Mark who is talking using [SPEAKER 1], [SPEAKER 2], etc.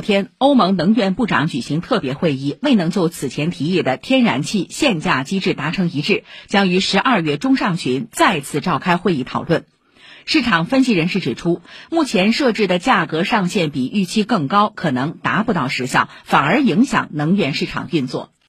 [SPEAKER 1] 天，欧盟能源部长举行特别会议，未能就此前提议的天然气限价机制达成一致，将于十二月中上旬再次召开会议讨论。市场分析人士指出，目前设置的价格上限比预期更高，可能达不到实效，反而影响能源市场运作。